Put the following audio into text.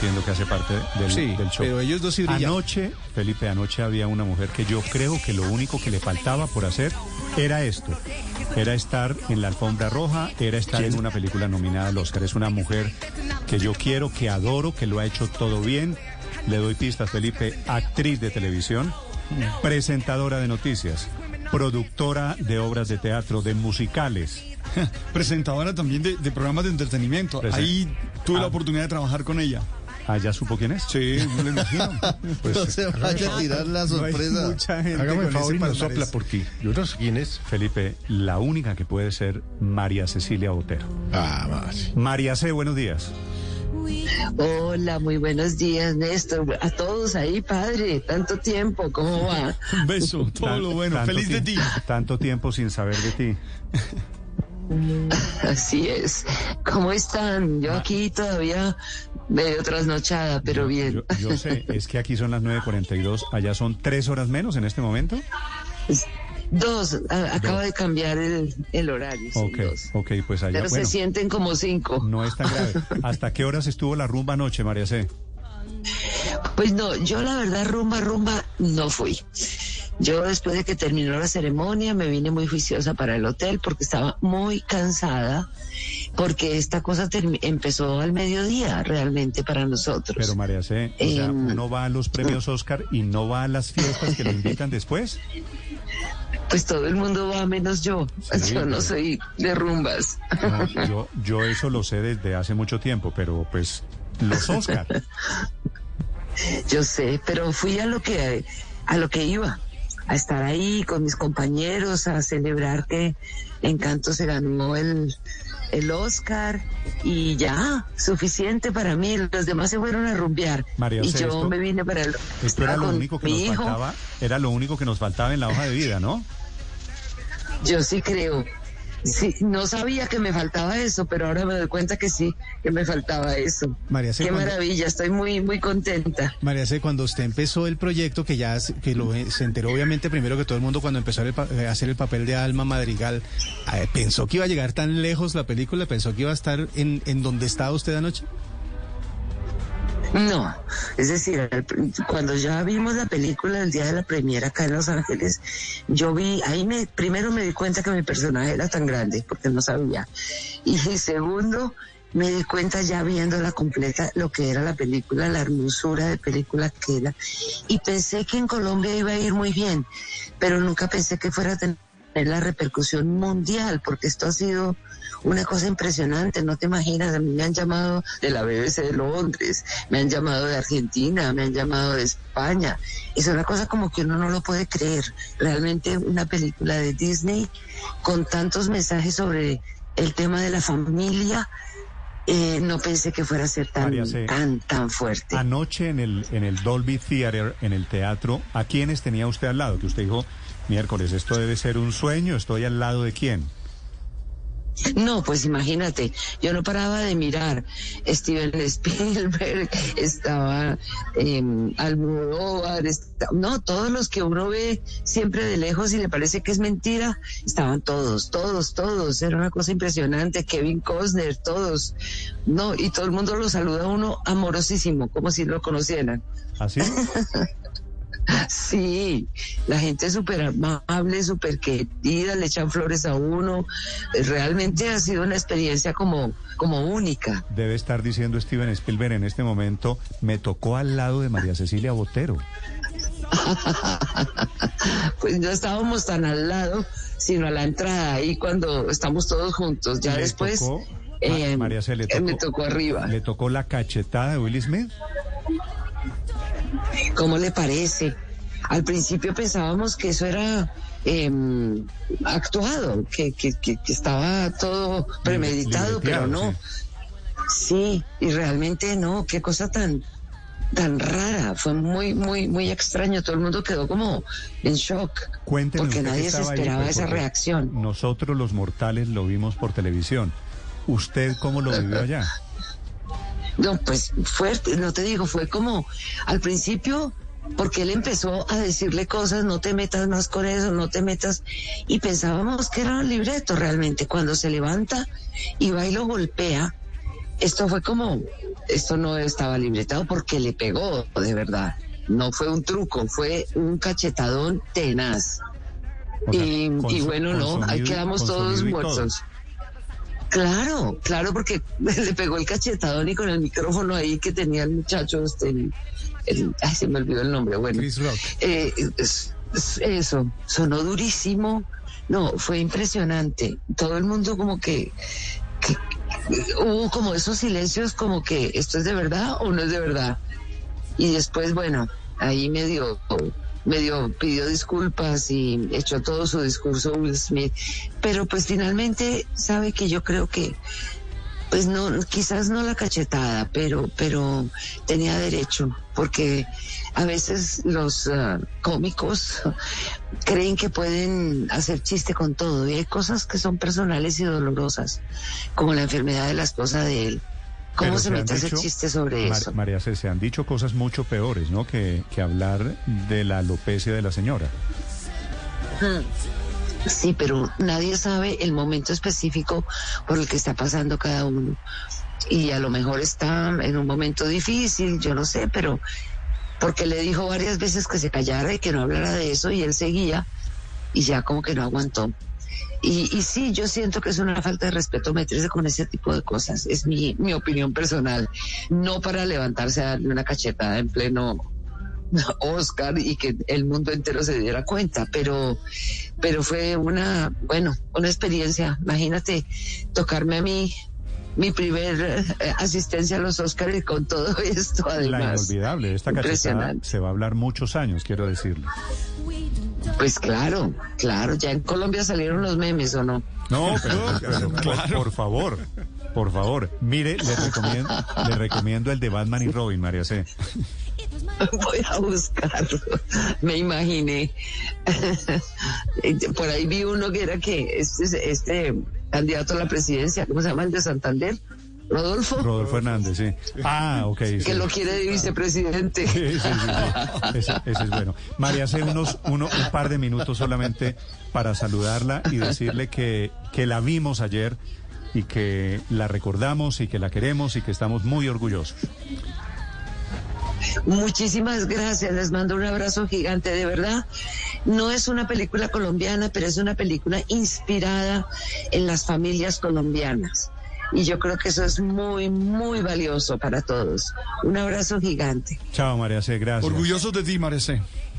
entiendo que hace parte del, Sí, del show. pero ellos dos sí. Anoche, Felipe, anoche había una mujer que yo creo que lo único que le faltaba por hacer era esto. Era estar en la alfombra roja, era estar en una película nominada al Oscar. Es una mujer que yo quiero, que adoro, que lo ha hecho todo bien. Le doy pistas, Felipe, actriz de televisión, presentadora de noticias, productora de obras de teatro, de musicales. Presentadora también de, de programas de entretenimiento. Ahí tuve Ah. la oportunidad de trabajar con ella. ¿Ah, ya supo quién es? Sí, no lo imagino. Pues, no se vaya a tirar la No sorpresa. mucha gente Hágame el favor y no palmarés. sopla porque yo no sé quién es. Felipe, la única que puede ser María Cecilia Botero. Ah, más. María C, buenos días. Hola, muy buenos días, Néstor. A todos ahí, padre. Tanto tiempo, ¿cómo va? Un beso, todo Tan- lo bueno. Feliz de ti. Tanto tiempo sin saber de ti. Así es. ¿Cómo están? Yo aquí todavía medio trasnochada, pero bien. Yo, yo sé, es que aquí son las 9.42, allá son tres horas menos en este momento. Dos, a- acaba de cambiar el, el horario. Ok, dos. ok, pues allá, Pero bueno, se sienten como cinco. no es tan grave. ¿Hasta qué horas estuvo la rumba anoche, María C? Pues no, yo la verdad rumba, rumba no fui. Yo después de que terminó la ceremonia me vine muy juiciosa para el hotel porque estaba muy cansada porque esta cosa empezó al mediodía realmente para nosotros. Pero María C, o sea, Em, uno va a los premios Oscar y no va a las fiestas que lo invitan después. Pues todo el mundo va menos yo. Sí, yo no soy de rumbas. No, yo, yo eso lo sé desde hace mucho tiempo, pero pues los Oscar. Yo sé, pero fui a lo que a lo que iba, a estar ahí con mis compañeros, a celebrar que Encanto se ganó el, el Oscar y ya, suficiente para mí. Los demás se fueron a rumbear María y yo esto- me vine para el Esto era lo con único que nos hijo. faltaba, era lo único que nos faltaba en la hoja de vida, ¿no? Yo sí creo. Sí, no sabía que me faltaba eso, pero ahora me doy cuenta que sí, que me faltaba eso. María C, Qué cuando- maravilla, estoy muy, muy contenta. María C, cuando usted empezó el proyecto, que ya se- que lo, se enteró obviamente primero que todo el mundo cuando empezó eh, a hacer el papel de Alma Madrigal, eh, ¿pensó que iba a llegar tan lejos la película? ¿Pensó que iba a estar en, en donde estaba usted anoche? No, es decir, cuando ya vimos la película el día de la premiera acá en Los Ángeles, yo vi, ahí me, primero me di cuenta que mi personaje era tan grande, porque no sabía. Y segundo, me di cuenta ya viéndola completa lo que era la película, la hermosura de película que era. Y pensé que en Colombia iba a ir muy bien, pero nunca pensé que fuera a tener la repercusión mundial, porque esto ha sido una cosa impresionante, no te imaginas, a mí me han llamado de la BBC de Londres, me han llamado de Argentina, me han llamado de España. Es una cosa como que uno no lo puede creer. Realmente una película de Disney con tantos mensajes sobre el tema de la familia, eh, no pensé que fuera a ser tan, María tan, tan fuerte. Anoche en el, en el Dolby Theater, en el teatro, ¿a quiénes tenía usted al lado? Que usted dijo, miércoles, esto debe ser un sueño, ¿estoy al lado de quién? No, pues imagínate, yo no paraba de mirar. Steven Spielberg, estaba eh, Almodóvar, no, todos los que uno ve siempre de lejos y le parece que es mentira, estaban todos, todos, todos. Era una cosa impresionante. Kevin Costner, todos. No, y todo el mundo lo saluda a uno amorosísimo, como si lo conocieran. ¿Así? Sí, la gente es súper amable, súper querida, le echan flores a uno. Eh, Realmente ha sido una experiencia como, como única. Debe estar diciendo Steven Spielberg en este momento, me tocó al lado de María Cecilia Botero. Pues no estábamos tan al lado, sino a la entrada, ahí cuando estamos todos juntos. Ya después tocó- eh, Ma- María C, le eh, me tocó- tocó arriba. ¿Le tocó la cachetada de Will Smith? ¿Cómo le parece? Al principio pensábamos que eso era em, actuado, que, que, que- que estaba todo premeditado, pero no. Sí, y realmente no, qué cosa tan tan rara, fue muy muy muy extraño, todo el mundo quedó como en shock. Cuéntenos porque nadie se ahí, esperaba esa reacción. Nosotros los mortales lo vimos por televisión. ¿Usted cómo lo vivió allá? No, pues fuerte, no te digo, fue como al principio, porque él empezó a decirle cosas, no te metas más con eso, no te metas, y pensábamos que era un libreto realmente. Cuando se levanta y va y lo golpea, esto fue como, esto no estaba libretado porque le pegó, de verdad. No fue un truco, fue un cachetadón tenaz. O sea, y, bueno, no, ahí quedamos todos todo. Claro, claro, porque le pegó el cachetadón y con el micrófono ahí que tenía el muchacho, este, el- el- ay, se me olvidó el nombre, bueno. Chris Rock. Eh, es- es- eso, sonó durísimo. No, fue impresionante. Todo el mundo como que, que- hubo como esos silencios como que esto es de verdad o no es de verdad. Y después, bueno, ahí medio, medio pidió disculpas y echó todo su discurso Will Smith. Pero pues finalmente sabe que yo creo que pues no, quizás no la cachetada, pero, pero tenía derecho, porque a veces los ah, cómicos creen que pueden hacer chiste con todo, y hay cosas que son personales y dolorosas, como la enfermedad de la esposa de él. ¿Cómo se mete dicho- chiste sobre Mar- eso? María C., se han dicho cosas mucho peores, ¿no? Que, que hablar de la alopecia de la señora. Sí, pero nadie sabe el momento específico por el que está pasando cada uno. Y a lo mejor está en un momento difícil, yo no sé, pero porque le dijo varias veces que se callara y que no hablara de eso y él seguía y ya como que no aguantó. Y, y sí, yo siento que es una falta de respeto meterse con ese tipo de cosas. Es mi, mi opinión personal. No para levantarse a darle una cachetada en pleno Oscar y que el mundo entero se diera cuenta, pero, pero fue una, bueno, una experiencia. Imagínate tocarme a mí mi primer eh, asistencia a los Oscars y con todo esto la además. inolvidable. Esta cachetada Impresionante. se va a hablar muchos años, quiero decirle. Pues claro, claro, ya en Colombia salieron los memes o no. No, pero, pero por, por favor, por favor. Mire, le recomiendo, le recomiendo el de Batman y Robin, María C. Voy a buscarlo. Me imaginé. Por ahí vi uno que era que este, este candidato a la presidencia, ¿cómo se llama? El de Santander, Rodolfo, Rodolfo Hernández, sí. Ah, ok. sí. que lo quiere de vicepresidente. Sí, sí, sí, sí. Ese, ese es bueno. María, hace unos uno, un par de minutos solamente para saludarla y decirle que, que la vimos ayer y que la recordamos y que la queremos y que estamos muy orgullosos. Muchísimas gracias, les mando un abrazo gigante, de verdad. No es una película colombiana, pero es una película inspirada en las familias colombianas. Y yo creo que eso es muy, muy valioso para todos. Un abrazo gigante. Chao, María C. Gracias. Orgullosos de ti, Marece. Ah,